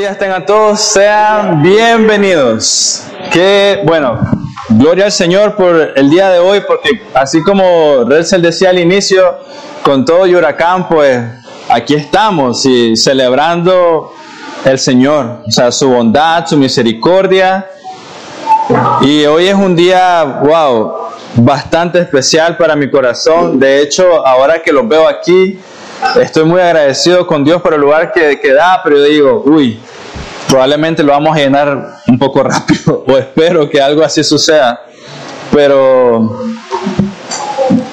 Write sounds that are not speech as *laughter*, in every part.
días tengan todos, sean bienvenidos. Que bueno, gloria al Señor por el día de hoy, porque así como Relsel decía al inicio, con todo y huracán, pues aquí estamos y celebrando el Señor, o sea, su bondad, su misericordia. Y hoy es un día, wow, bastante especial para mi corazón. De hecho, ahora que los veo aquí, estoy muy agradecido con Dios por el lugar que, que da, pero yo digo, uy, probablemente lo vamos a llenar un poco *laughs* rápido, o espero que algo así suceda. Pero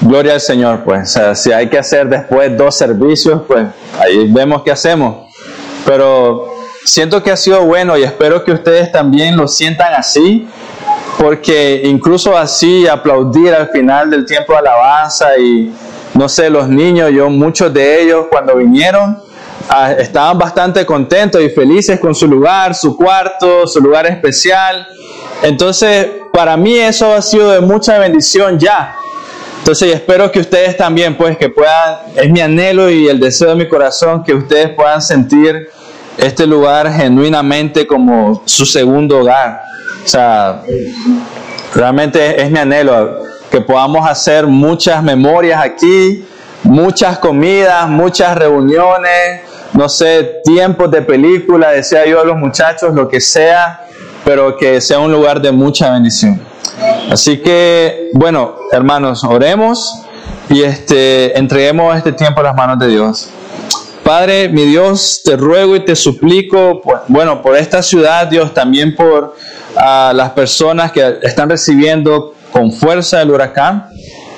gloria al Señor, pues. O sea, si hay que hacer después dos servicios, pues ahí vemos qué hacemos. Pero siento que ha sido bueno y espero que ustedes también lo sientan así, porque incluso así aplaudir al final del tiempo de alabanza y no sé, los niños, yo muchos de ellos cuando vinieron estaban bastante contentos y felices con su lugar, su cuarto, su lugar especial. Entonces, para mí eso ha sido de mucha bendición ya. Entonces, espero que ustedes también, pues, que puedan, es mi anhelo y el deseo de mi corazón, que ustedes puedan sentir este lugar genuinamente como su segundo hogar. O sea, realmente es mi anhelo que podamos hacer muchas memorias aquí, muchas comidas, muchas reuniones, no sé, tiempos de película, decía yo a los muchachos, lo que sea, pero que sea un lugar de mucha bendición. Así que, bueno, hermanos, oremos y este, entreguemos este tiempo a las manos de Dios. Padre, mi Dios, te ruego y te suplico, pues, bueno, por esta ciudad, Dios, también por a las personas que están recibiendo con fuerza el huracán.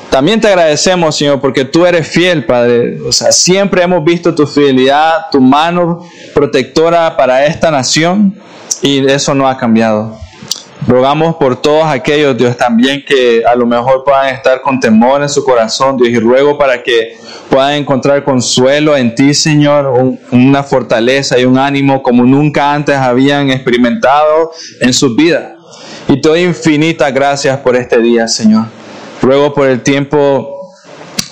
También te agradecemos, Señor, porque tú eres fiel, Padre. O sea, siempre hemos visto tu fidelidad, tu mano protectora para esta nación y eso no ha cambiado. Rogamos por todos aquellos, Dios, también que a lo mejor puedan estar con temor en su corazón, Dios, y ruego para que puedan encontrar consuelo en ti, Señor, una fortaleza y un ánimo como nunca antes habían experimentado en sus vidas. Y te doy infinitas gracias por este día, Señor. Ruego por el tiempo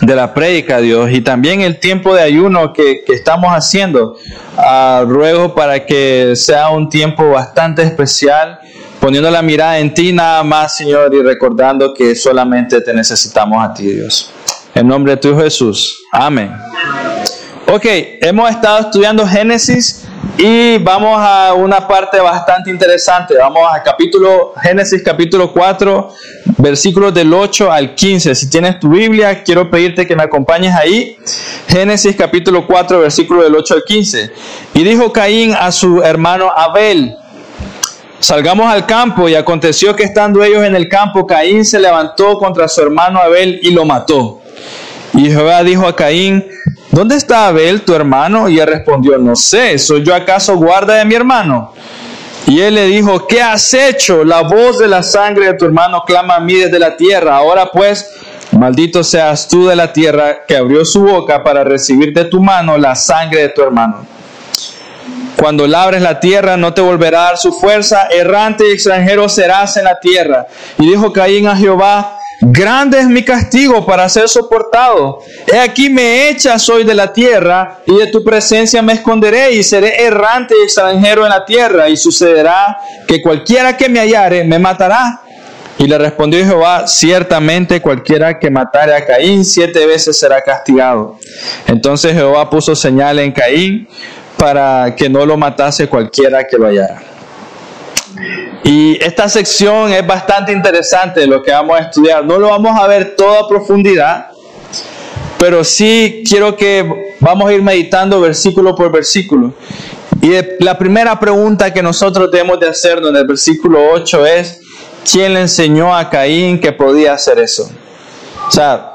de la prédica, Dios, y también el tiempo de ayuno que, estamos haciendo. Ah, ruego para que sea un tiempo bastante especial, poniendo la mirada en ti nada más, Señor, y recordando que solamente te necesitamos a ti, Dios. En nombre de tu Jesús. Amén. Ok, hemos estado estudiando Génesis y vamos a una parte bastante interesante. Vamos a capítulo Génesis capítulo 4, versículos del 8 al 15. Si tienes tu Biblia, quiero pedirte que me acompañes ahí. Génesis capítulo 4, versículo del 8 al 15. Y dijo Caín a su hermano Abel, Salgamos al campo y aconteció que estando ellos en el campo, Caín se levantó contra su hermano Abel y lo mató. Y Jehová dijo a Caín, ¿dónde está Abel, tu hermano? Y él respondió, no sé, ¿soy yo acaso guarda de mi hermano? Y él le dijo, ¿qué has hecho? La voz de la sangre de tu hermano clama a mí desde la tierra. Ahora pues, maldito seas tú de la tierra que abrió su boca para recibir de tu mano la sangre de tu hermano. Cuando labres la tierra no te volverá a dar su fuerza, errante y extranjero serás en la tierra. Y dijo Caín a Jehová, Grande es mi castigo para ser soportado. He aquí me echas hoy de la tierra y de tu presencia me esconderé y seré errante y extranjero en la tierra y sucederá que cualquiera que me hallare me matará. Y le respondió Jehová, ciertamente cualquiera que matare a Caín siete veces será castigado. Entonces Jehová puso señal en Caín para que no lo matase cualquiera que lo hallara. Y esta sección es bastante interesante lo que vamos a estudiar. No lo vamos a ver toda profundidad, pero sí quiero que vamos a ir meditando versículo por versículo. Y la primera pregunta que nosotros debemos de hacer en el versículo 8 es, ¿quién le enseñó a Caín que podía hacer eso? O sea,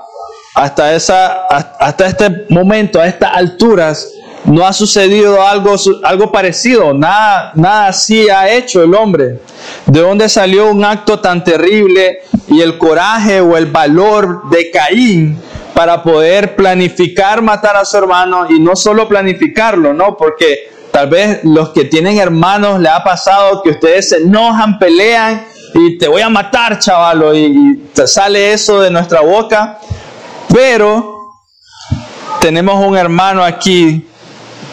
hasta, esa, hasta este momento, a estas alturas, no ha sucedido algo, algo parecido, nada, nada así ha hecho el hombre. ¿De dónde salió un acto tan terrible y el coraje o el valor de Caín para poder planificar matar a su hermano y no solo planificarlo, ¿no? Porque tal vez los que tienen hermanos le ha pasado que ustedes se enojan, pelean y te voy a matar, chavalo, y, y te sale eso de nuestra boca. Pero tenemos un hermano aquí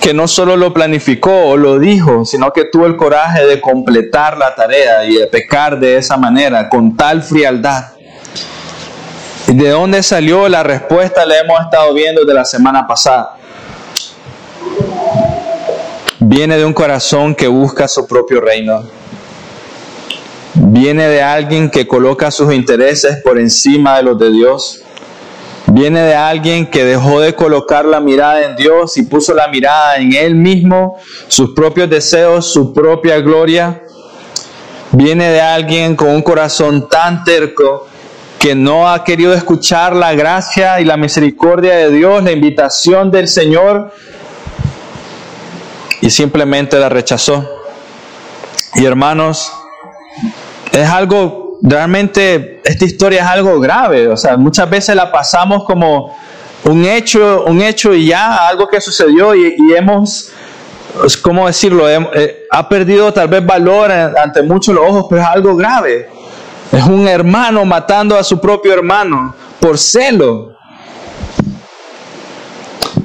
que no solo lo planificó o lo dijo, sino que tuvo el coraje de completar la tarea y de pecar de esa manera, con tal frialdad. ¿Y de dónde salió la respuesta? La hemos estado viendo de la semana pasada. Viene de un corazón que busca su propio reino. Viene de alguien que coloca sus intereses por encima de los de Dios Viene de alguien que dejó de colocar la mirada en Dios y puso la mirada en Él mismo, sus propios deseos, su propia gloria. Viene de alguien con un corazón tan terco que no ha querido escuchar la gracia y la misericordia de Dios, la invitación del Señor, y simplemente la rechazó. Y hermanos, es algo realmente esta historia es algo grave, o sea, muchas veces la pasamos como un hecho, un hecho y ya, algo que sucedió y, hemos, ¿cómo decirlo? Eh, ha perdido tal vez valor ante muchos los ojos, pero es algo grave. Es un hermano matando a su propio hermano por celo.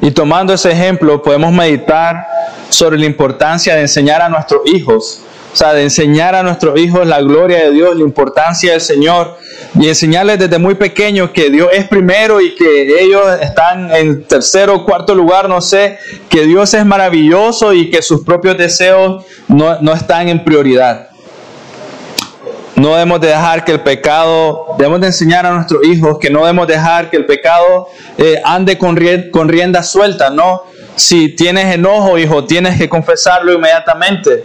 Y tomando ese ejemplo, podemos meditar sobre la importancia de enseñar a nuestros hijos o sea, de enseñar a nuestros hijos la gloria de Dios, la importancia del Señor y enseñarles desde muy pequeños que Dios es primero y que ellos están en tercero o cuarto lugar, no sé, que Dios es maravilloso y que sus propios deseos no, están en prioridad. No debemos de dejar que el pecado, debemos de enseñar a nuestros hijos que no debemos dejar que el pecado eh, ande con, con rienda suelta, ¿no? Si tienes enojo, hijo, tienes que confesarlo inmediatamente.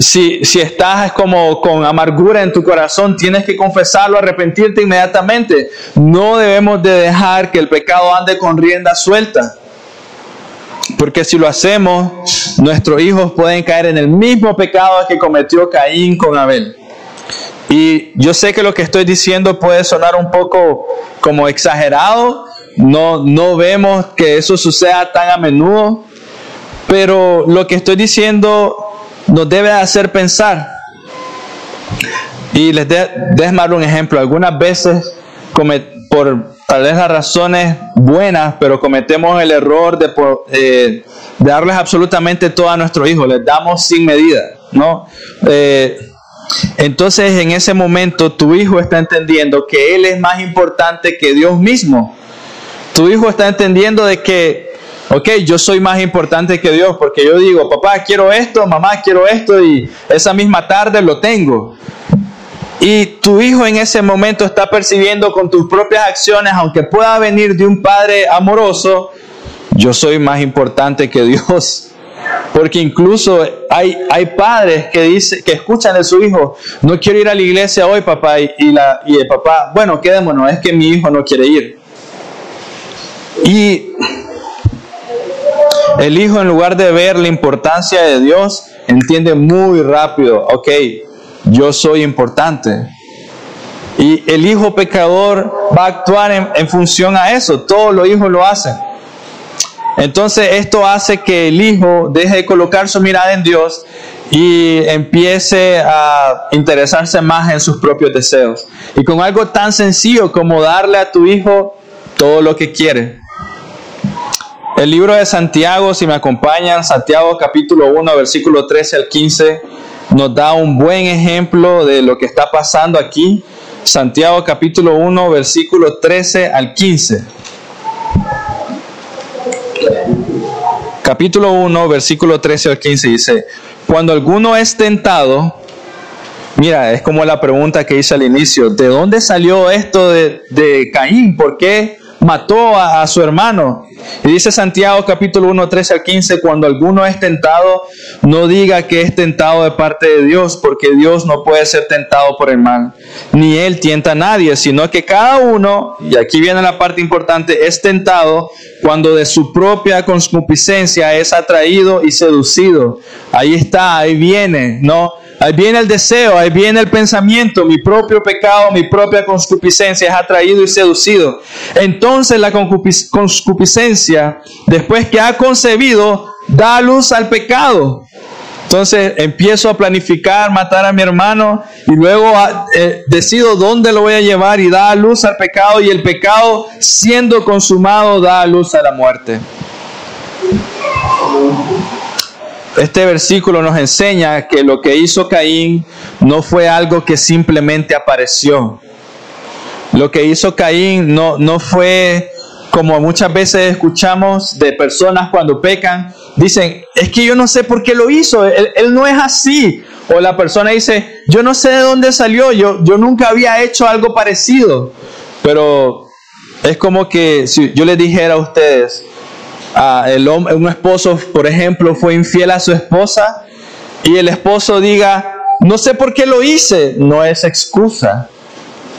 Si, estás como con amargura en tu corazón, tienes que confesarlo, arrepentirte inmediatamente. No debemos de dejar que el pecado ande con rienda suelta. Porque si lo hacemos, nuestros hijos pueden caer en el mismo pecado que cometió Caín con Abel. Y yo sé que lo que estoy diciendo puede sonar un poco como exagerado. No, no vemos que eso suceda tan a menudo. Pero lo que estoy diciendo nos debe hacer pensar. Y les de, dar un ejemplo. Algunas veces, por tal vez las razones buenas, pero cometemos el error de, eh, darles absolutamente todo a nuestro hijo. Les damos sin medida, ¿no? Eh, entonces, en ese momento, tu hijo está entendiendo que él es más importante que Dios mismo. Tu hijo está entendiendo de que ok, yo soy más importante que Dios porque yo digo, papá, quiero esto, mamá, quiero esto y esa misma tarde lo tengo. Y tu hijo en ese momento está percibiendo con tus propias acciones, aunque pueda venir de un padre amoroso, yo soy más importante que Dios. Porque incluso hay, hay padres que, dice, que escuchan de su hijo, no quiero ir a la iglesia hoy, papá, y, la, y el papá, bueno, quedémonos, es que mi hijo no quiere ir. Y el hijo en lugar de ver la importancia de Dios, entiende muy rápido, ok, yo soy importante. Y el hijo pecador va a actuar en, función a eso, todos los hijos lo hacen. Entonces esto hace que el hijo deje de colocar su mirada en Dios y empiece a interesarse más en sus propios deseos. Y con algo tan sencillo como darle a tu hijo todo lo que quiere. El libro de Santiago, si me acompañan, Santiago capítulo 1, versículo 13 al 15, nos da un buen ejemplo de lo que está pasando aquí. Santiago capítulo 1, versículo 13 al 15. Capítulo 1, versículo 13 al 15 dice, cuando alguno es tentado, mira, es como la pregunta que hice al inicio, ¿de dónde salió esto de, de Caín? ¿Por qué mató a, su hermano. Y dice Santiago capítulo 1, 13 al 15, cuando alguno es tentado, no diga que es tentado de parte de Dios, porque Dios no puede ser tentado por el mal, ni Él tienta a nadie, sino que cada uno, y aquí viene la parte importante, es tentado cuando de su propia concupiscencia es atraído y seducido. Ahí está, ahí viene, ¿no? Ahí viene el deseo, ahí viene el pensamiento, mi propio pecado, mi propia concupiscencia es atraído y seducido. Entonces la concupiscencia, después que ha concebido, da luz al pecado. Entonces empiezo a planificar matar a mi hermano y luego ah, eh, decido dónde lo voy a llevar y da luz al pecado y el pecado siendo consumado da luz a la muerte. Este versículo nos enseña que lo que hizo Caín no fue algo que simplemente apareció. Lo que hizo Caín no, no fue como muchas veces escuchamos de personas cuando pecan, dicen, es que yo no sé por qué lo hizo, él, no es así. O la persona dice, yo no sé de dónde salió, yo, yo nunca había hecho algo parecido. Pero es como que si yo les dijera a ustedes, un esposo, por ejemplo, fue infiel a su esposa y el esposo diga, no sé por qué lo hice, no es excusa.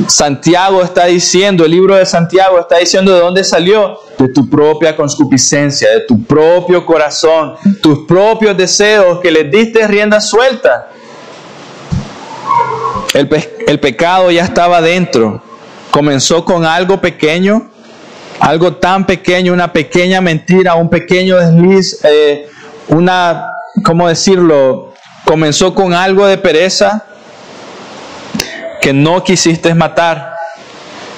Santiago está diciendo, el libro de Santiago está diciendo de dónde salió, de tu propia concupiscencia, de tu propio corazón, tus propios deseos que le diste rienda suelta. El, el pecado ya estaba dentro, comenzó con algo pequeño, algo tan pequeño, una pequeña mentira, un pequeño desliz, eh, una, ¿cómo decirlo? Comenzó con algo de pereza, que no quisiste matar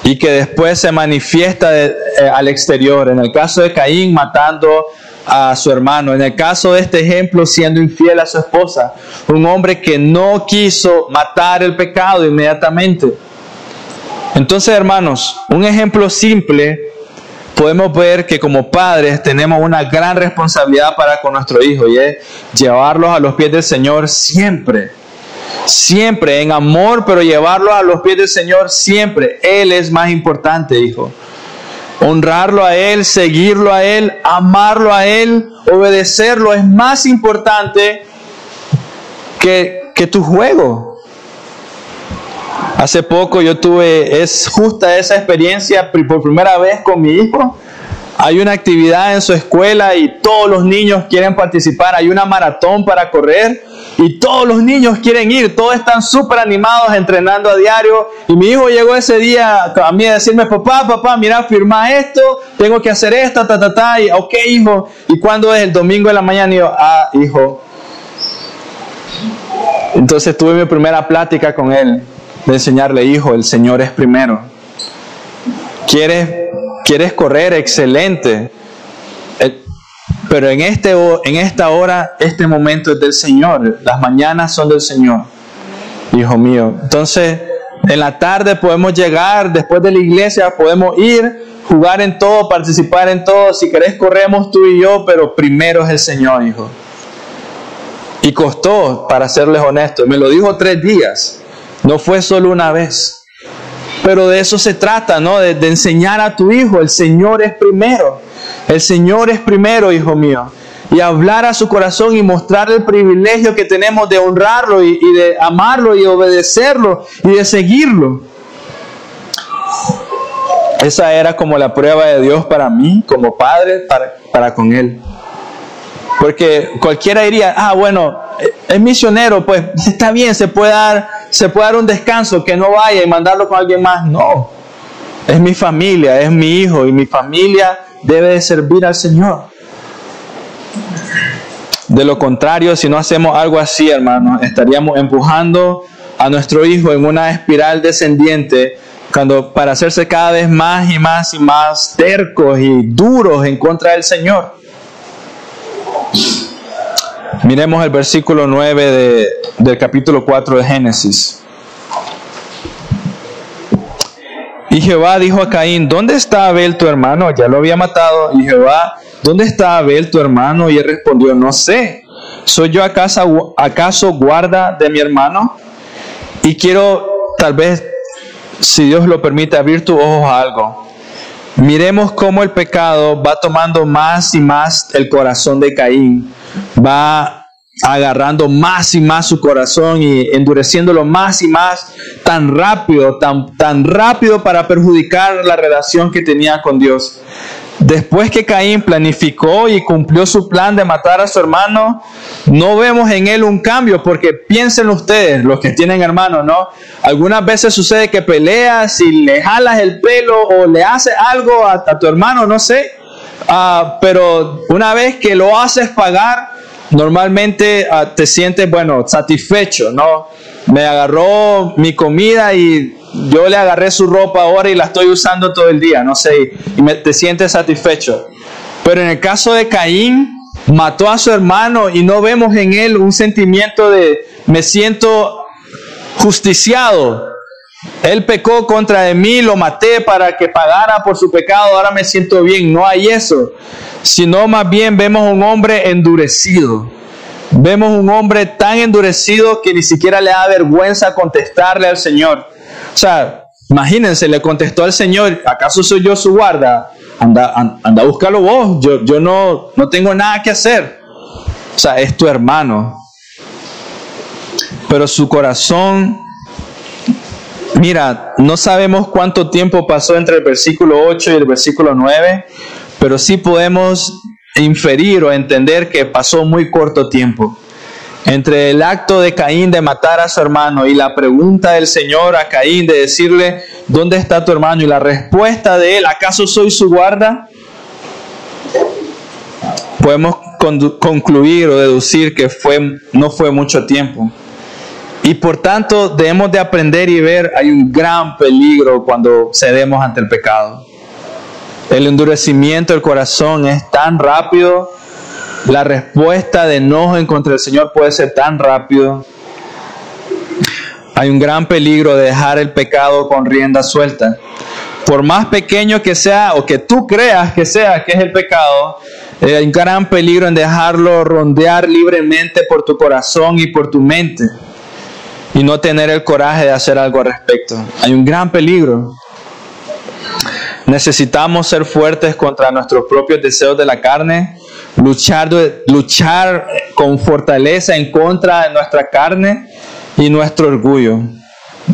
y que después se manifiesta eh, al exterior. En el caso de Caín matando a su hermano, en el caso de este ejemplo siendo infiel a su esposa, un hombre que no quiso matar el pecado inmediatamente. Entonces, hermanos, un ejemplo simple, podemos ver que como padres tenemos una gran responsabilidad para con nuestro hijo y es llevarlos a los pies del Señor siempre Siempre en amor, pero llevarlo a los pies del Señor siempre. Él es más importante, hijo. Honrarlo a Él, seguirlo a Él, amarlo a Él, obedecerlo es más importante que, que tu juego. Hace poco yo tuve, es justa esa experiencia por primera vez con mi hijo. Hay una actividad en su escuela y todos los niños quieren participar. Hay una maratón para correr y todos los niños quieren ir, todos están súper animados entrenando a diario. Y mi hijo llegó ese día a mí a decirme, papá, papá, mira, firma esto, tengo que hacer esto, ta, ta, ta. Y, ok, hijo. ¿Y cuando es el domingo de la mañana? Y yo, ah, hijo. Entonces tuve mi primera plática con él, de enseñarle, hijo, el Señor es primero. ¿Quieres, quieres correr? Excelente. Pero en, este, en esta hora, este momento es del Señor. Las mañanas son del Señor, hijo mío. Entonces, en la tarde podemos llegar, después de la iglesia podemos ir, jugar en todo, participar en todo. Si querés, corremos tú y yo, pero primero es el Señor, hijo. Y costó, para serles honesto, me lo dijo tres días, no fue solo una vez. Pero de eso se trata, ¿no? De, enseñar a tu hijo, el Señor es primero. El Señor es primero, hijo mío. Y hablar a su corazón y mostrar el privilegio que tenemos de honrarlo y, de amarlo y obedecerlo y de seguirlo. Esa era como la prueba de Dios para mí, como padre, para, para con Él. Porque cualquiera diría, ah, bueno, es misionero, pues *laughs* está bien, se puede dar, se puede dar un descanso, que no vaya y mandarlo con alguien más. No, es mi familia, es mi hijo y mi familia debe de servir al Señor. De lo contrario, si no hacemos algo así, hermanos, estaríamos empujando a nuestro hijo en una espiral descendiente cuando para hacerse cada vez más y más y más tercos y duros en contra del Señor. Miremos el versículo 9 del capítulo 4 de Génesis. Y Jehová dijo a Caín, ¿dónde está Abel tu hermano? Ya lo había matado. Y Jehová, ¿dónde está Abel tu hermano? Y él respondió, no sé. ¿Soy yo acaso, acaso guarda de mi hermano? Y quiero, tal vez, si Dios lo permite, abrir tus ojos a algo. Miremos cómo el pecado va tomando más y más el corazón de Caín. Va agarrando más y más su corazón y endureciéndolo más y más tan rápido, tan, tan rápido para perjudicar la relación que tenía con Dios. Después que Caín planificó y cumplió su plan de matar a su hermano, no vemos en él un cambio, porque piensen ustedes, los que tienen hermanos, ¿no? Algunas veces sucede que peleas y le jalas el pelo o le haces algo a, tu hermano, no sé, ah, pero una vez que lo haces pagar, normalmente ah, te sientes, bueno, satisfecho, ¿no? Me agarró mi comida y yo le agarré su ropa ahora y la estoy usando todo el día, no sé, y te sientes satisfecho. Pero en el caso de Caín, mató a su hermano y no vemos en él un sentimiento de me siento justiciado. Él pecó contra de mí, lo maté para que pagara por su pecado, ahora me siento bien. No hay eso, sino más bien vemos un hombre endurecido. Vemos un hombre tan endurecido que ni siquiera le da vergüenza contestarle al Señor. O sea, imagínense, le contestó al Señor, ¿acaso soy yo su guarda? Anda, anda, búscalo vos, yo, yo no, no tengo nada que hacer. O sea, es tu hermano. Pero su corazón, mira, no sabemos cuánto tiempo pasó entre el versículo 8 y el versículo 9, pero sí podemos inferir o entender que pasó muy corto tiempo. Entre el acto de Caín de matar a su hermano y la pregunta del Señor a Caín de decirle, ¿dónde está tu hermano? Y la respuesta de él, ¿acaso soy su guarda? Podemos concluir o deducir que fue, no fue mucho tiempo. Y por tanto debemos de aprender y ver, hay un gran peligro cuando cedemos ante el pecado. El endurecimiento del corazón es tan rápido, la respuesta de enojo en contra del Señor puede ser tan rápido. Hay un gran peligro de dejar el pecado con rienda suelta. Por más pequeño que sea o que tú creas que sea que es el pecado, eh, hay un gran peligro en dejarlo rondear libremente por tu corazón y por tu mente y no tener el coraje de hacer algo al respecto. Hay un gran peligro. Necesitamos ser fuertes contra nuestros propios deseos de la carne, luchar, luchar con fortaleza en contra de nuestra carne y nuestro orgullo.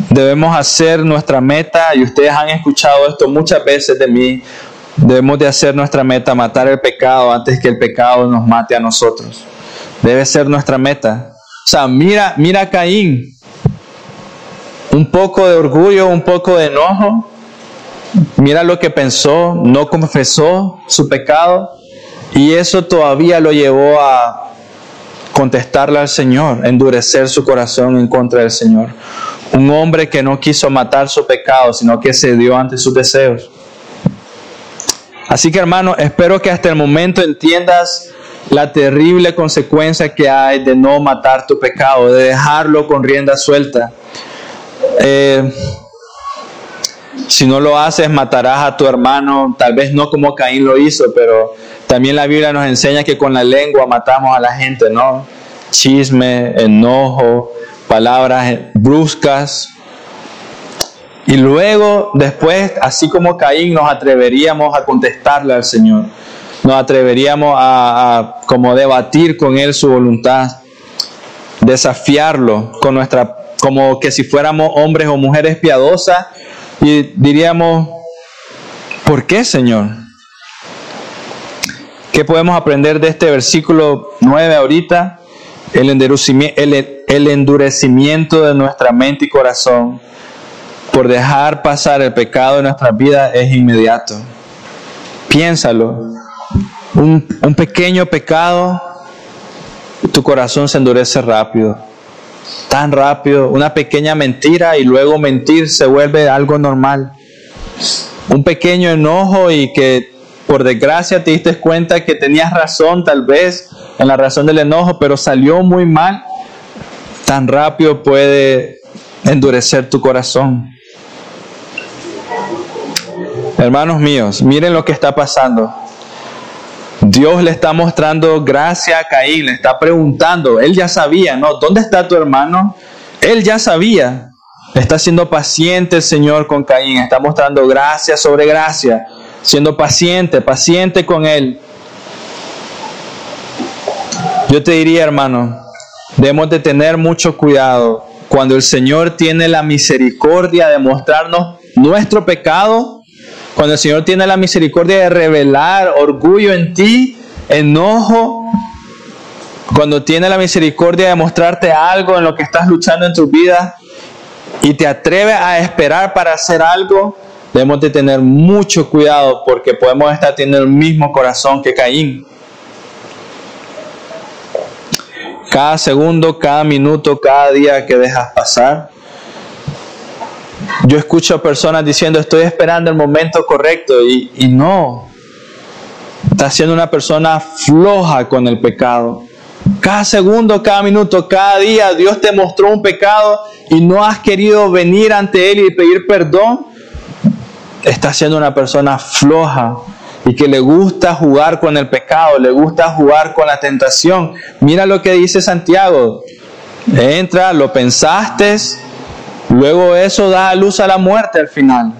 Debemos hacer nuestra meta, y ustedes han escuchado esto muchas veces de mí, debemos de hacer nuestra meta, matar el pecado antes que el pecado nos mate a nosotros. Debe ser nuestra meta. O sea, mira, mira a Caín. Un poco de orgullo, un poco de enojo, Mira lo que pensó, no confesó su pecado y eso todavía lo llevó a contestarle al Señor, endurecer su corazón en contra del Señor. Un hombre que no quiso matar su pecado, sino que cedió ante sus deseos. Así que hermano, espero que hasta el momento entiendas la terrible consecuencia que hay de no matar tu pecado, de dejarlo con rienda suelta. Eh, si no lo haces, matarás a tu hermano, tal vez no como Caín lo hizo, pero también la Biblia nos enseña que con la lengua matamos a la gente, ¿no? Chisme, enojo, palabras bruscas. Y luego, después, así como Caín, nos atreveríamos a contestarle al Señor. Nos atreveríamos a, a como debatir con Él su voluntad, desafiarlo con nuestra, como que si fuéramos hombres o mujeres piadosas y diríamos, ¿por qué, Señor? ¿Qué podemos aprender de este versículo 9 ahorita? El endurecimiento, el, endurecimiento de nuestra mente y corazón por dejar pasar el pecado en nuestra vida es inmediato. Piénsalo. Un, un pequeño pecado, tu corazón se endurece rápido tan rápido, una pequeña mentira y luego mentir se vuelve algo normal. Un pequeño enojo y que por desgracia te diste cuenta que tenías razón tal vez en la razón del enojo, pero salió muy mal, tan rápido puede endurecer tu corazón. Hermanos míos, miren lo que está pasando. Dios le está mostrando gracia a Caín, le está preguntando, él ya sabía, ¿no? ¿Dónde está tu hermano? Él ya sabía. Está siendo paciente el Señor con Caín, está mostrando gracia sobre gracia, siendo paciente, paciente con él. Yo te diría, hermano, debemos de tener mucho cuidado cuando el Señor tiene la misericordia de mostrarnos nuestro pecado cuando el Señor tiene la misericordia de revelar orgullo en ti, enojo, cuando tiene la misericordia de mostrarte algo en lo que estás luchando en tu vida y te atreve a esperar para hacer algo, debemos de tener mucho cuidado porque podemos estar teniendo el mismo corazón que Caín. Cada segundo, cada minuto, cada día que dejas pasar, yo escucho a personas diciendo estoy esperando el momento correcto y, no. Estás siendo una persona floja con el pecado. Cada segundo, cada minuto, cada día Dios te mostró un pecado y no has querido venir ante Él y pedir perdón. Estás siendo una persona floja y que le gusta jugar con el pecado, le gusta jugar con la tentación. Mira lo que dice Santiago. Entra, lo pensaste, luego eso da luz a la muerte al final.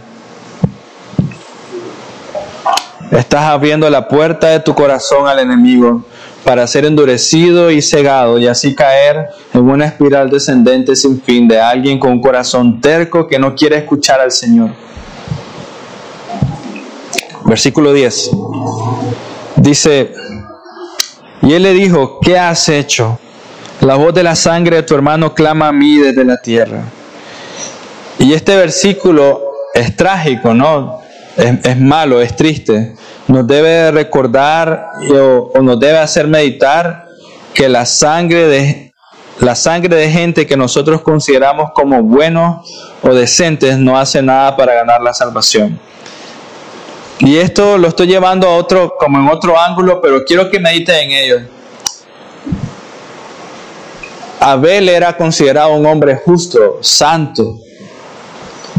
Estás abriendo la puerta de tu corazón al enemigo para ser endurecido y cegado y así caer en una espiral descendente sin fin de alguien con un corazón terco que no quiere escuchar al Señor. Versículo 10. Dice, y él le dijo, ¿qué has hecho? La voz de la sangre de tu hermano clama a mí desde la tierra. Y este versículo es trágico, ¿no? Es, malo, es triste nos debe recordar o, nos debe hacer meditar que la sangre de la sangre de gente que nosotros consideramos como buenos o decentes no hace nada para ganar la salvación. Y esto lo estoy llevando a otro, como en otro ángulo, pero quiero que mediten en ello. Abel era considerado un hombre justo, santo.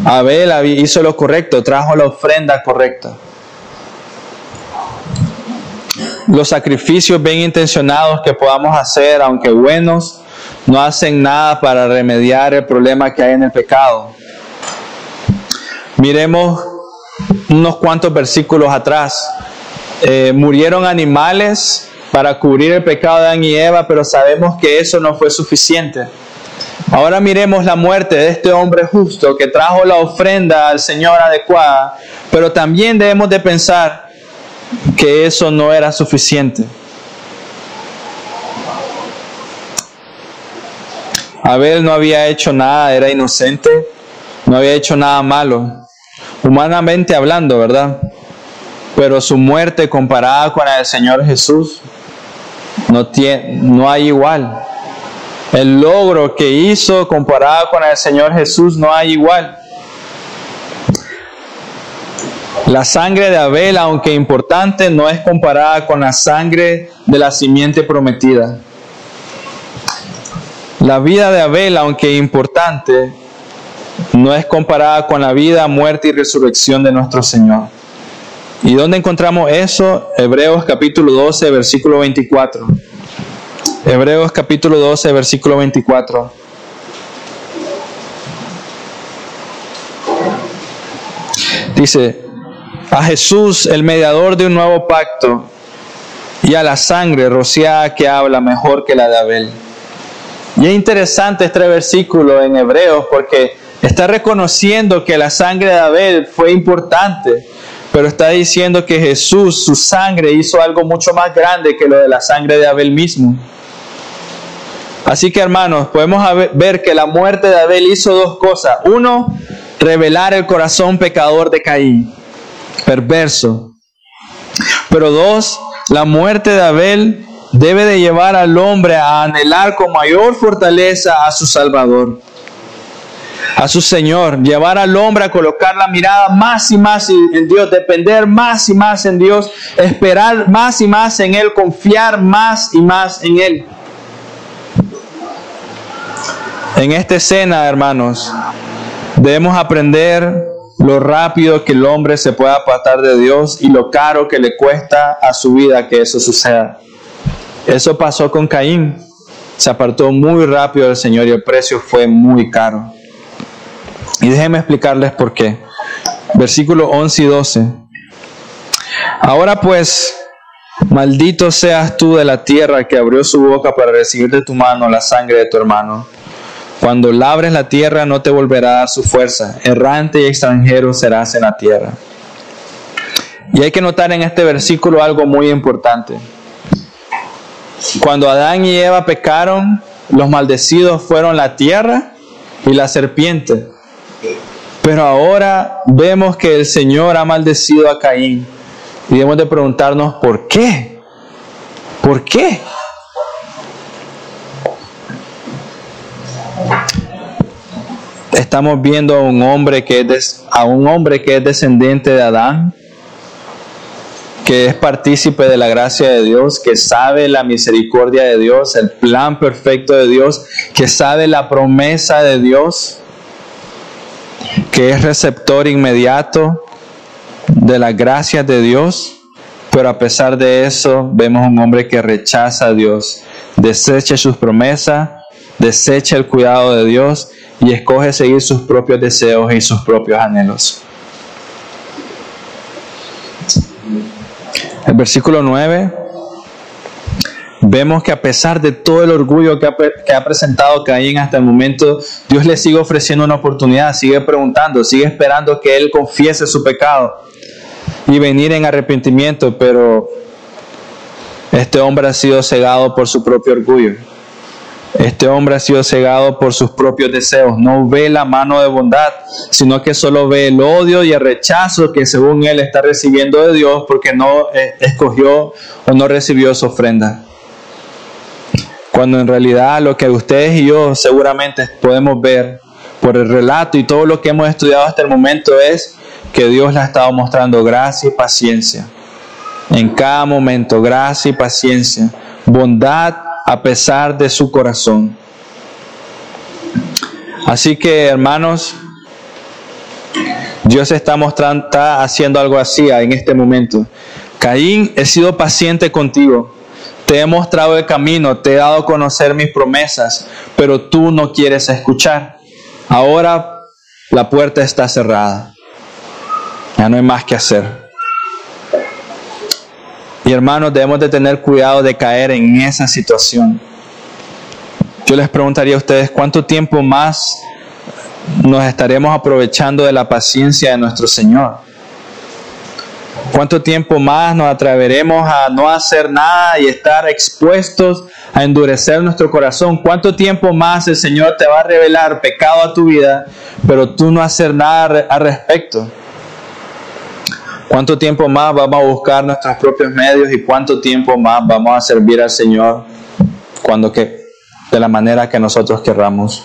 Abel hizo lo correcto, trajo la ofrenda correcta. Los sacrificios bien intencionados que podamos hacer, aunque buenos, no hacen nada para remediar el problema que hay en el pecado. Miremos unos cuantos versículos atrás. Eh, murieron animales para cubrir el pecado de Adán y Eva, pero sabemos que eso no fue suficiente. Ahora miremos la muerte de este hombre justo que trajo la ofrenda al Señor adecuada, pero también debemos de pensar que eso no era suficiente. Abel no había hecho nada, era inocente, no había hecho nada malo, humanamente hablando, ¿verdad? Pero su muerte comparada con la del Señor Jesús no, tiene, no hay igual. El logro que hizo comparado con el Señor Jesús no hay igual. La sangre de Abel, aunque importante, no es comparada con la sangre de la simiente prometida. La vida de Abel, aunque importante, no es comparada con la vida, muerte y resurrección de nuestro Señor. ¿Y dónde encontramos eso? Hebreos capítulo 12, versículo 24. Hebreos capítulo 12, versículo 24. Dice, a Jesús, el mediador de un nuevo pacto, y a la sangre rociada que habla mejor que la de Abel. Y es interesante este versículo en Hebreos porque está reconociendo que la sangre de Abel fue importante, pero está diciendo que Jesús, su sangre, hizo algo mucho más grande que lo de la sangre de Abel mismo. Así que hermanos, podemos ver que la muerte de Abel hizo dos cosas. Uno, revelar el corazón pecador de Caín perverso. Pero dos, la muerte de Abel debe de llevar al hombre a anhelar con mayor fortaleza a su Salvador, a su Señor, llevar al hombre a colocar la mirada más y más en Dios, depender más y más en Dios, esperar más y más en Él, confiar más y más en Él. En esta escena, hermanos, debemos aprender lo rápido que el hombre se pueda apartar de Dios y lo caro que le cuesta a su vida que eso suceda. Eso pasó con Caín. Se apartó muy rápido del Señor y el precio fue muy caro. Y déjenme explicarles por qué. Versículo 11 y 12. Ahora pues, maldito seas tú de la tierra que abrió su boca para recibir de tu mano la sangre de tu hermano cuando labres la tierra no te volverá a su fuerza. Errante y extranjero serás en la tierra. Y hay que notar en este versículo algo muy importante. Cuando Adán y Eva pecaron, los maldecidos fueron la tierra y la serpiente. Pero ahora vemos que el Señor ha maldecido a Caín. Y debemos de preguntarnos, ¿por qué? ¿Por qué? Estamos viendo a un hombre que es a un hombre que es descendiente de Adán que es partícipe de la gracia de Dios, que sabe la misericordia de Dios, el plan perfecto de Dios, que sabe la promesa de Dios, que es receptor inmediato de las gracias de Dios, pero a pesar de eso vemos un hombre que rechaza a Dios, desecha sus promesas, desecha el cuidado de Dios y escoge seguir sus propios deseos y sus propios anhelos. El versículo 9, vemos que a pesar de todo el orgullo que ha, presentado Caín hasta el momento, Dios le sigue ofreciendo una oportunidad, sigue preguntando, sigue esperando que él confiese su pecado y venir en arrepentimiento, pero este hombre ha sido cegado por su propio orgullo. Este hombre ha sido cegado por sus propios deseos. No ve la mano de bondad, sino que solo ve el odio y el rechazo que según él está recibiendo de Dios porque no eh, escogió o no recibió su ofrenda. Cuando en realidad lo que ustedes y yo seguramente podemos ver por el relato y todo lo que hemos estudiado hasta el momento es que Dios le ha estado mostrando gracia y paciencia. En cada momento, gracia y paciencia, bondad a pesar de su corazón. Así que, hermanos, Dios está mostrando, está haciendo algo así en este momento. Caín, he sido paciente contigo. Te he mostrado el camino, te he dado a conocer mis promesas, pero tú no quieres escuchar. Ahora la puerta está cerrada. Ya no hay más que hacer. Y hermanos, debemos de tener cuidado de caer en esa situación. Yo les preguntaría a ustedes, ¿cuánto tiempo más nos estaremos aprovechando de la paciencia de nuestro Señor? ¿Cuánto tiempo más nos atreveremos a no hacer nada y estar expuestos a endurecer nuestro corazón? ¿Cuánto tiempo más el Señor te va a revelar pecado a tu vida, pero tú no hacer nada al respecto? ¿Cuánto tiempo más vamos a buscar nuestros propios medios y cuánto tiempo más vamos a servir al Señor cuando que de la manera que nosotros querramos?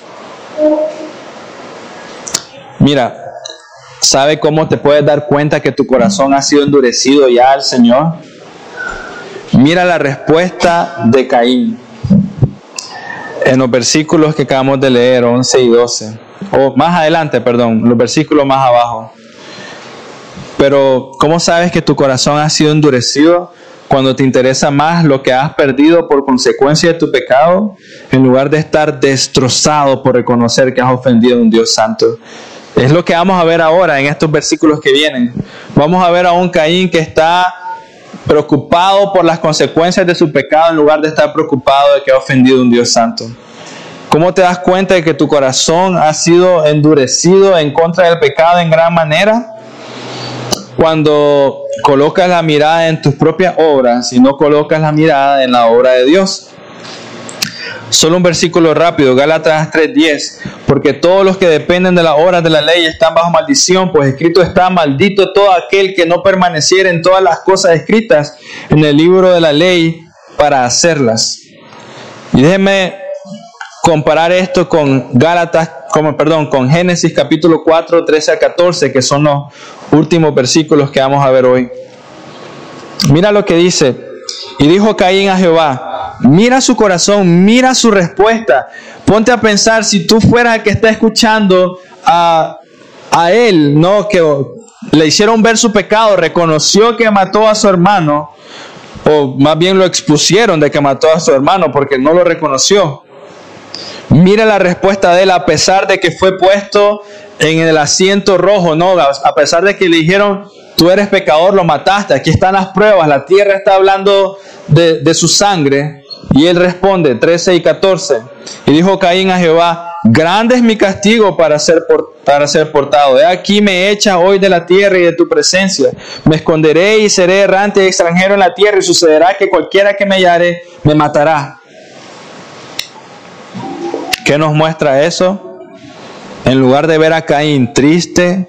Mira, ¿sabe cómo te puedes dar cuenta que tu corazón ha sido endurecido ya al Señor? Mira la respuesta de Caín en los versículos que acabamos de leer, 11 y 12, o más adelante, perdón, los versículos más abajo. Pero ¿cómo sabes que tu corazón ha sido endurecido cuando te interesa más lo que has perdido por consecuencia de tu pecado en lugar de estar destrozado por reconocer que has ofendido a un Dios santo? Es lo que vamos a ver ahora en estos versículos que vienen. Vamos a ver a un Caín que está preocupado por las consecuencias de su pecado en lugar de estar preocupado de que ha ofendido a un Dios santo. ¿Cómo te das cuenta de que tu corazón ha sido endurecido en contra del pecado en gran manera? Cuando colocas la mirada en tus propias obras y no colocas la mirada en la obra de Dios. Solo un versículo rápido, Gálatas 3:10, porque todos los que dependen de las obras de la ley están bajo maldición, pues escrito está, maldito todo aquel que no permaneciera en todas las cosas escritas en el libro de la ley para hacerlas. Y déjenme comparar esto con Gálatas, como, perdón, con Génesis capítulo 4, 13 a 14, que son los últimos versículos que vamos a ver hoy. Mira lo que dice. Y dijo Caín a Jehová, mira su corazón, mira su respuesta. Ponte a pensar si tú fueras el que está escuchando a, a él, ¿no? Que le hicieron ver su pecado, reconoció que mató a su hermano, o más bien lo expusieron de que mató a su hermano porque no lo reconoció. Mira la respuesta de él a pesar de que fue puesto en el asiento rojo, no, a pesar de que le dijeron, tú eres pecador, lo mataste, aquí están las pruebas, la tierra está hablando de, su sangre. Y él responde, 13 y 14, y dijo Caín a Jehová, grande es mi castigo para ser, para ser portado. He aquí me echa hoy de la tierra y de tu presencia. Me esconderé y seré errante y extranjero en la tierra y sucederá que cualquiera que me hallare me matará. ¿Qué nos muestra eso? En lugar de ver a Caín triste,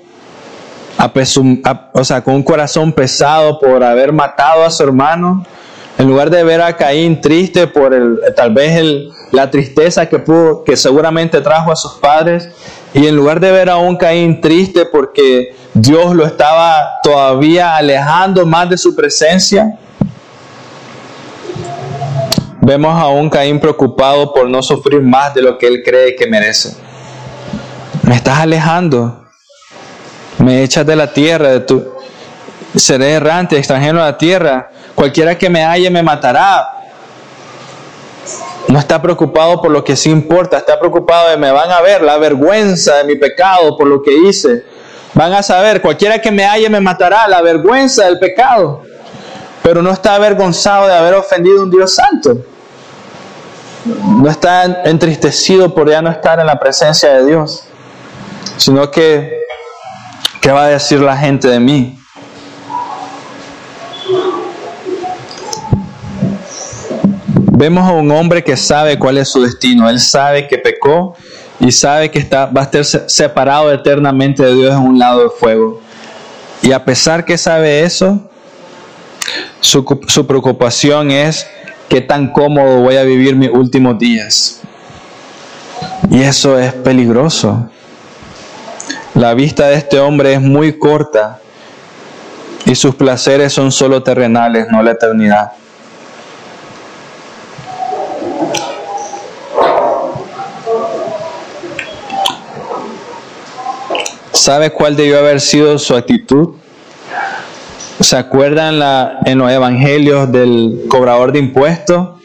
o sea, con un corazón pesado por haber matado a su hermano, En lugar de ver a Caín triste por el, tal vez el, la tristeza que, pudo, que seguramente trajo a sus padres, y en lugar de ver a un Caín triste porque Dios lo estaba todavía alejando más de su presencia, vemos a un Caín preocupado por no sufrir más de lo que él cree que merece. Me estás alejando, me echas de la tierra, seré errante, extranjero a la tierra, cualquiera que me halle me matará. No está preocupado por lo que sí importa, está preocupado de me van a ver la vergüenza de mi pecado por lo que hice. Van a saber, cualquiera que me halle me matará, la vergüenza del pecado. Pero no está avergonzado de haber ofendido a un Dios santo. No está entristecido por ya no estar en la presencia de Dios, sino que, ¿qué va a decir la gente de mí? Vemos a un hombre que sabe cuál es su destino. Él sabe que pecó y sabe que está, va a estar separado eternamente de Dios en un lado del fuego. Y a pesar que sabe eso, su, su preocupación es qué tan cómodo voy a vivir mis últimos días. Y eso es peligroso. La vista de este hombre es muy corta y sus placeres son solo terrenales, no la eternidad. ¿Sabe cuál debió haber sido su actitud? ¿Se acuerdan en los evangelios del cobrador de impuestos?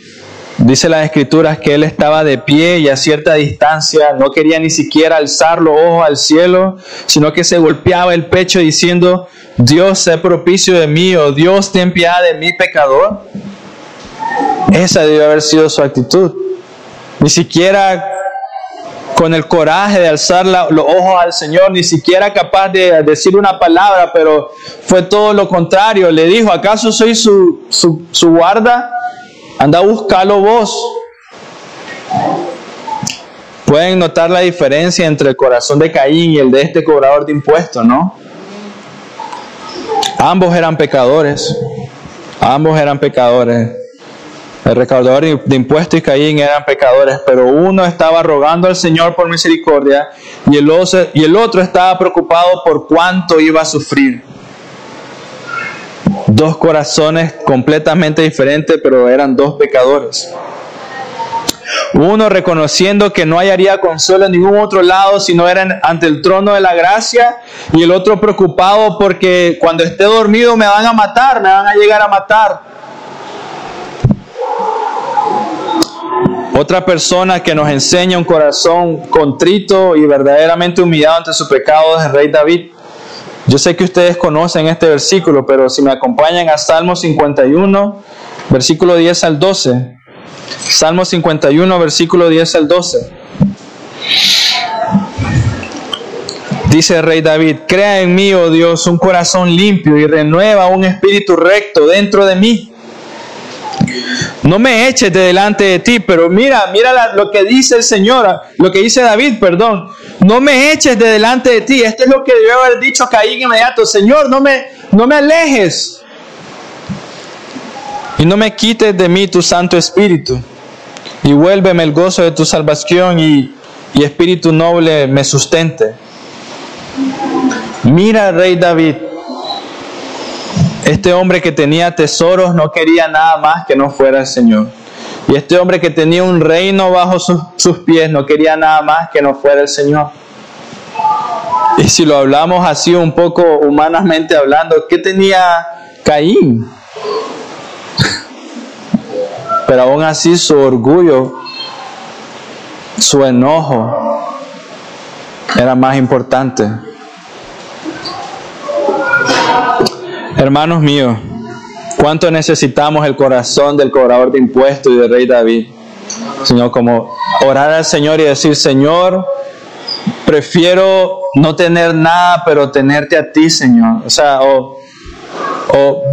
Dice las escrituras que él estaba de pie y a cierta distancia, no quería ni siquiera alzar los ojos al cielo, sino que se golpeaba el pecho diciendo, Dios sé propicio de mí o Dios ten piedad de mí pecador. Esa debió haber sido su actitud. Ni siquiera con el coraje de alzar los ojos al Señor, ni siquiera capaz de decir una palabra, pero fue todo lo contrario. Le dijo, ¿acaso soy su, su, guarda? Anda a buscarlo vos. Pueden notar la diferencia entre el corazón de Caín y el de este cobrador de impuestos, ¿no? Ambos eran pecadores. Ambos eran pecadores. El recaudador de impuestos y Caín eran pecadores, pero uno estaba rogando al Señor por misericordia y el, otro, estaba preocupado por cuánto iba a sufrir. Dos corazones completamente diferentes, pero eran dos pecadores. Uno reconociendo que no hallaría consuelo en ningún otro lado si no era ante el trono de la gracia, y el otro preocupado porque cuando esté dormido me van a matar, me van a llegar a matar. Otra persona que nos enseña un corazón contrito y verdaderamente humillado ante su pecado es el rey David. Yo sé que ustedes conocen este versículo, pero si me acompañan a Salmo 51, versículo 10 al 12. Salmo 51, versículo 10 al 12. Dice rey David, crea en mí, oh Dios, un corazón limpio y renueva un espíritu recto dentro de mí. No me eches de delante de ti, pero mira, mira lo que dice el Señor, lo que dice David, perdón. No me eches de delante de ti. Esto es lo que debió haber dicho Caín inmediato. Señor, no me, no me alejes. Y no me quites de mí tu Santo Espíritu. Y vuélveme el gozo de tu salvación y, y espíritu noble me sustente. Mira, Rey David, este hombre que tenía tesoros no quería nada más que no fuera el Señor. Y este hombre que tenía un reino bajo sus, pies no quería nada más que no fuera el Señor. Y si lo hablamos así un poco humanamente hablando, ¿qué tenía Caín? *laughs* Pero aún así su orgullo, su enojo era más importante. Hermanos míos, ¿cuánto necesitamos el corazón del cobrador de impuestos y del rey David? Señor, como orar al Señor y decir, Señor, prefiero no tener nada, pero tenerte a ti, Señor. O sea, o, o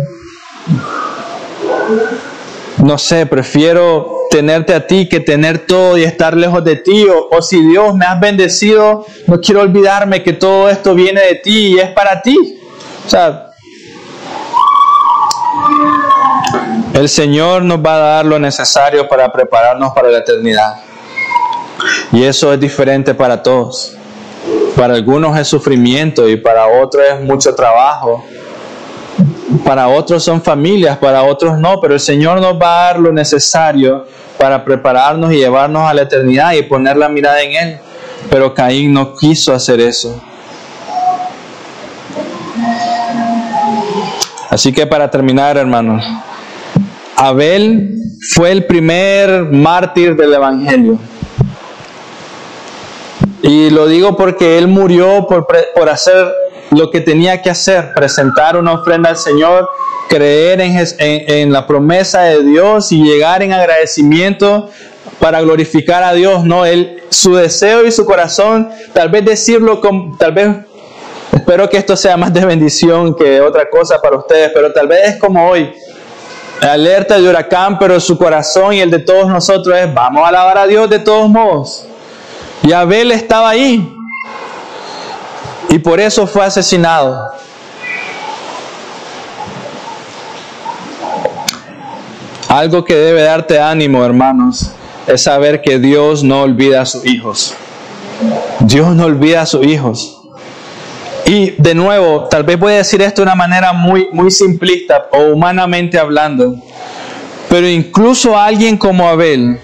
no sé, prefiero tenerte a ti que tener todo y estar lejos de ti. O, o, si Dios me has bendecido, no quiero olvidarme que todo esto viene de ti y es para ti. O sea, El Señor nos va a dar lo necesario para prepararnos para la eternidad. Y eso es diferente para todos. Para algunos es sufrimiento y para otros es mucho trabajo. Para otros son familias, para otros no, pero el Señor nos va a dar lo necesario para prepararnos y llevarnos a la eternidad y poner la mirada en Él. Pero Caín no quiso hacer eso. Así que para terminar, hermanos, Abel fue el primer mártir del Evangelio. Y lo digo porque él murió por, por hacer lo que tenía que hacer, presentar una ofrenda al Señor, creer en, en, la promesa de Dios y llegar en agradecimiento para glorificar a Dios. No, él, su deseo y su corazón, tal vez decirlo con, tal vez, espero que esto sea más de bendición que otra cosa para ustedes, pero tal vez es como hoy, alerta de huracán, pero su corazón y el de todos nosotros es, vamos a alabar a Dios de todos modos. Y Abel estaba ahí. Y por eso fue asesinado. Algo que debe darte ánimo, hermanos, es saber que Dios no olvida a sus hijos. Dios no olvida a sus hijos. Y de nuevo, tal vez voy a decir esto de una manera muy, muy simplista o humanamente hablando, pero incluso alguien como Abel,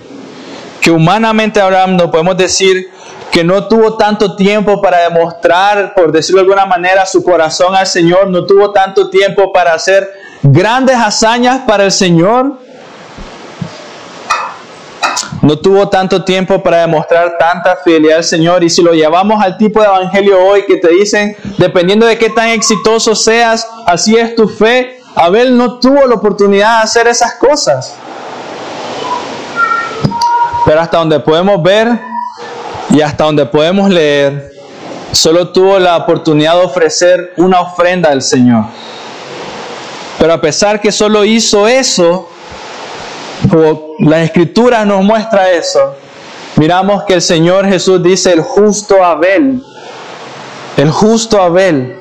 que humanamente hablando podemos decir que no tuvo tanto tiempo para demostrar, por decirlo de alguna manera, su corazón al Señor, no tuvo tanto tiempo para hacer grandes hazañas para el Señor, no tuvo tanto tiempo para demostrar tanta fidelidad al Señor. Y si lo llevamos al tipo de evangelio hoy que te dicen, dependiendo de qué tan exitoso seas, así es tu fe, Abel no tuvo la oportunidad de hacer esas cosas. Pero hasta donde podemos ver y hasta donde podemos leer, solo tuvo la oportunidad de ofrecer una ofrenda al Señor. Pero a pesar que solo hizo eso, la escritura nos muestra eso, miramos que el Señor Jesús dice el justo Abel, el justo Abel.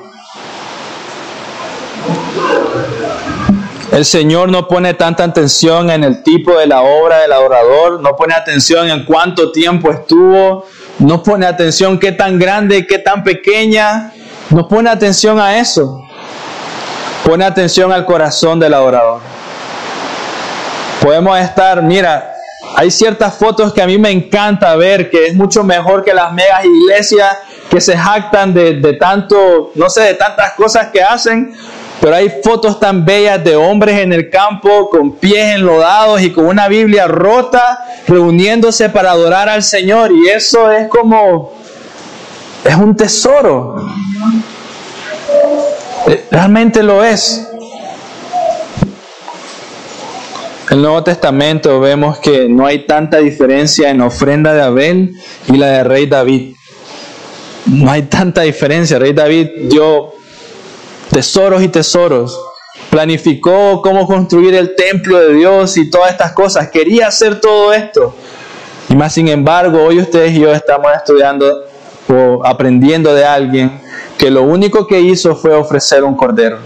El Señor no pone tanta atención en el tipo de la obra del adorador, no pone atención en cuánto tiempo estuvo, no pone atención qué tan grande qué tan pequeña, no pone atención a eso. Pone atención al corazón del adorador. Podemos estar, mira, hay ciertas fotos que a mí me encanta ver, que es mucho mejor que las megas iglesias que se jactan de, de tanto, no sé, de tantas cosas que hacen, pero hay fotos tan bellas de hombres en el campo con pies enlodados y con una Biblia rota, reuniéndose para adorar al Señor. Y eso es como, es un tesoro. Eh, realmente lo es. El Nuevo Testamento vemos que no hay tanta diferencia en ofrenda de Abel y la de rey David. No hay tanta diferencia. rey David dio tesoros y tesoros. Planificó cómo construir el templo de Dios y todas estas cosas. Quería hacer todo esto. Y más sin embargo, hoy ustedes y yo estamos estudiando o aprendiendo de alguien que lo único que hizo fue ofrecer un cordero.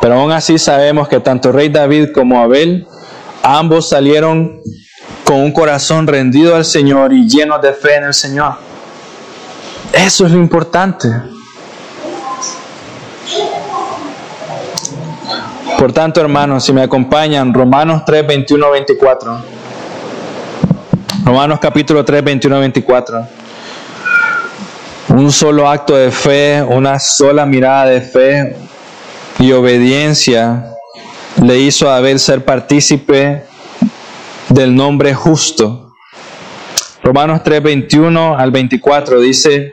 Pero aún así sabemos que tanto rey David como Abel, ambos salieron con un corazón rendido al Señor y llenos de fe en el Señor. Eso es lo importante. Por tanto, hermanos, si me acompañan, Romanos 3, 21, 24. Romanos capítulo 3, 21, 24. Un solo acto de fe, una sola mirada de fe, y obediencia le hizo a Abel ser partícipe del nombre justo. Romanos 3, 21 al 24 dice,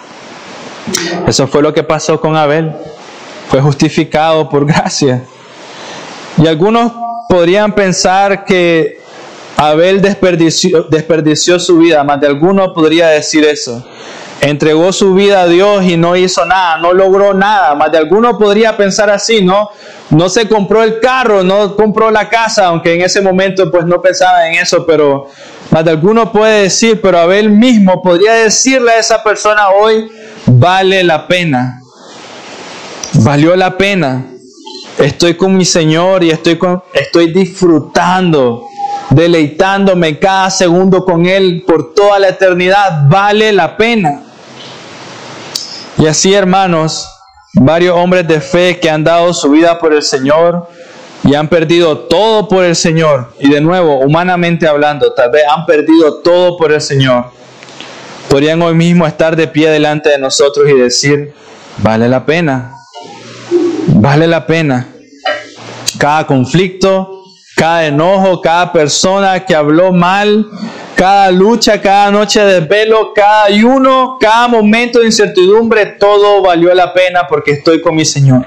Eso fue lo que pasó con Abel. fue justificado por *laughs* gracia. Y algunos podrían pensar que Abel desperdició, su vida, más de alguno podría decir eso. Entregó su vida a Dios y no hizo nada, no logró nada. Más de alguno podría pensar así, ¿no? No se compró el carro, no compró la casa, aunque en ese momento pues no pensaba en eso, pero más de alguno puede decir, pero Abel mismo podría decirle a esa persona hoy, vale la pena. Valió la pena. Estoy con mi Señor y estoy, con, estoy disfrutando deleitándome cada segundo con Él por toda la eternidad, vale la pena. Y así, hermanos, varios hombres de fe que han dado su vida por el Señor y han perdido todo por el Señor, y de nuevo, humanamente hablando, tal vez han perdido todo por el Señor, podrían hoy mismo estar de pie delante de nosotros y decir, vale la pena, vale la pena. Cada conflicto, cada enojo, cada persona que habló mal, cada lucha, cada noche de velo, cada ayuno, cada momento de incertidumbre, todo valió la pena porque estoy con mi Señor.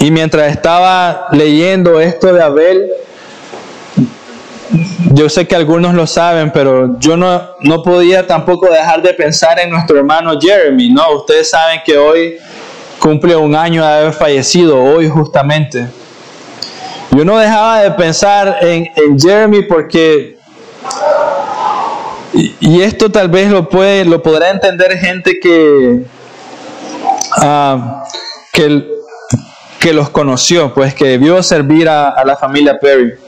Y mientras estaba leyendo esto de Abel, yo sé que algunos lo saben, pero yo no, no podía tampoco dejar de pensar en nuestro hermano Jeremy, ¿no? Ustedes saben que hoy cumple un año de haber fallecido, hoy justamente. Yo no dejaba de pensar en, Jeremy porque, y, esto tal vez lo, puede, lo podrá entender gente que, uh, que, que, los conoció, pues que vio servir a, a la familia Perry.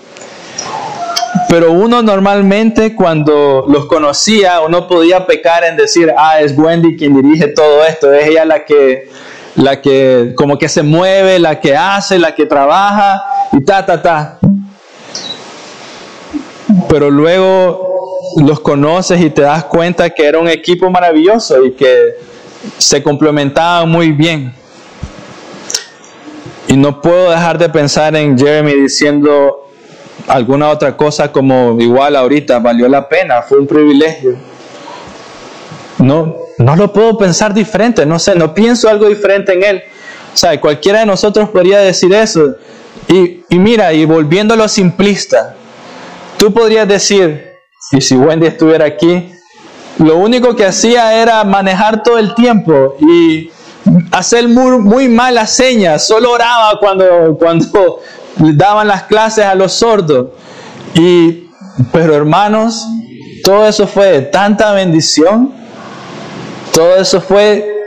Pero uno normalmente cuando los conocía, uno podía pecar en decir, ah, es Wendy quien dirige todo esto, es ella la que, la que como que se mueve, la que hace, la que trabaja, y ta, ta, ta. Pero luego los conoces y te das cuenta que era un equipo maravilloso y que se complementaban muy bien. Y no puedo dejar de pensar en Jeremy diciendo alguna otra cosa como igual ahorita, valió la pena, fue un privilegio. No, no lo puedo pensar diferente, no sé, no pienso algo diferente en él. O sea, cualquiera de nosotros podría decir eso. Y, mira, y volviendo a lo simplista, tú podrías decir, y si Wendy estuviera aquí, lo único que hacía era manejar todo el tiempo y hacer muy, muy malas señas, solo oraba cuando, cuando daban las clases a los sordos. Y, pero hermanos, todo eso fue de tanta bendición, todo eso fue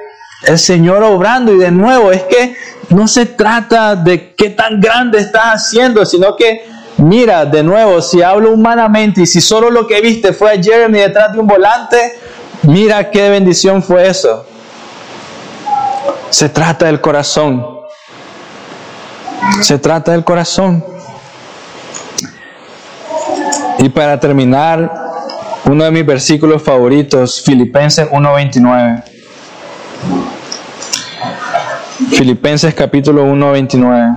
el Señor obrando y de nuevo es que no se trata de qué tan grande estás haciendo, sino que mira, de nuevo, si hablo humanamente y si solo lo que viste fue a Jeremy detrás de un volante, mira qué bendición fue eso. Se trata del corazón. Se trata del corazón. Y para terminar, uno de mis versículos favoritos, Filipenses 1.29. Filipenses capítulo 1, 29.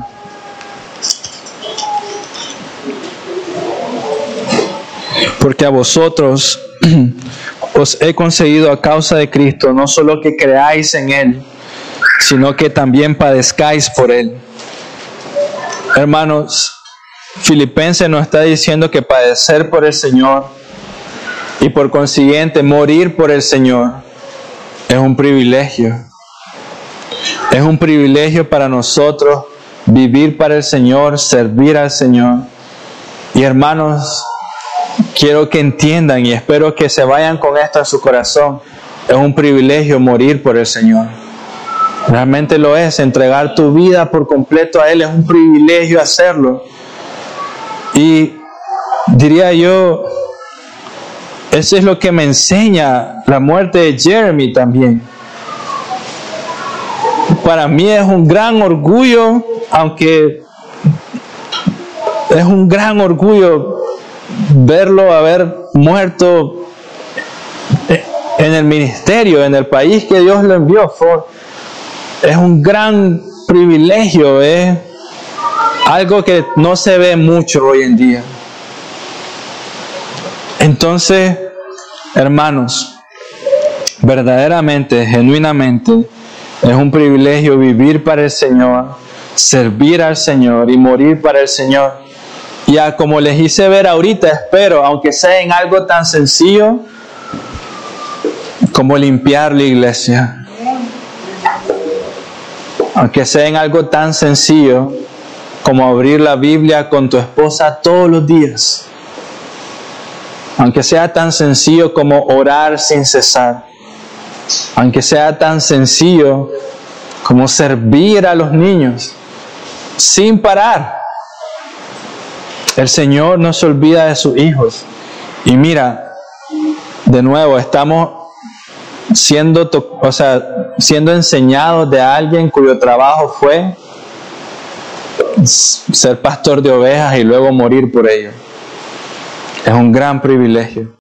Porque a vosotros *clears throat* os he conseguido a causa de Cristo, no solo que creáis en Él, sino que también padezcáis por Él. Hermanos, Filipenses nos está diciendo que padecer por el Señor y por consiguiente morir por el Señor es un privilegio. Es un privilegio para nosotros vivir para el Señor, servir al Señor. Y hermanos, quiero que entiendan y espero que se vayan con esto a su corazón. Es un privilegio morir por el Señor. Realmente lo es, entregar tu vida por completo a Él es un privilegio hacerlo. Y diría yo, eso es lo que me enseña la muerte de Jeremy también para mí es un gran orgullo, aunque es un gran orgullo verlo haber muerto en el ministerio, en el país que Dios lo envió. Es un gran privilegio, es algo que no se ve mucho hoy en día. Entonces, hermanos, verdaderamente, genuinamente, Es un privilegio vivir para el Señor, servir al Señor y morir para el Señor. Ya como les hice ver ahorita, espero, aunque sea en algo tan sencillo como limpiar la iglesia, aunque sea en algo tan sencillo como abrir la Biblia con tu esposa todos los días, aunque sea tan sencillo como orar sin cesar, aunque sea tan sencillo como servir a los niños sin parar. El Señor no se olvida de sus hijos. Y mira, de nuevo, estamos siendo, o sea, siendo enseñados de alguien cuyo trabajo fue ser pastor de ovejas y luego morir por ello. Es un gran privilegio.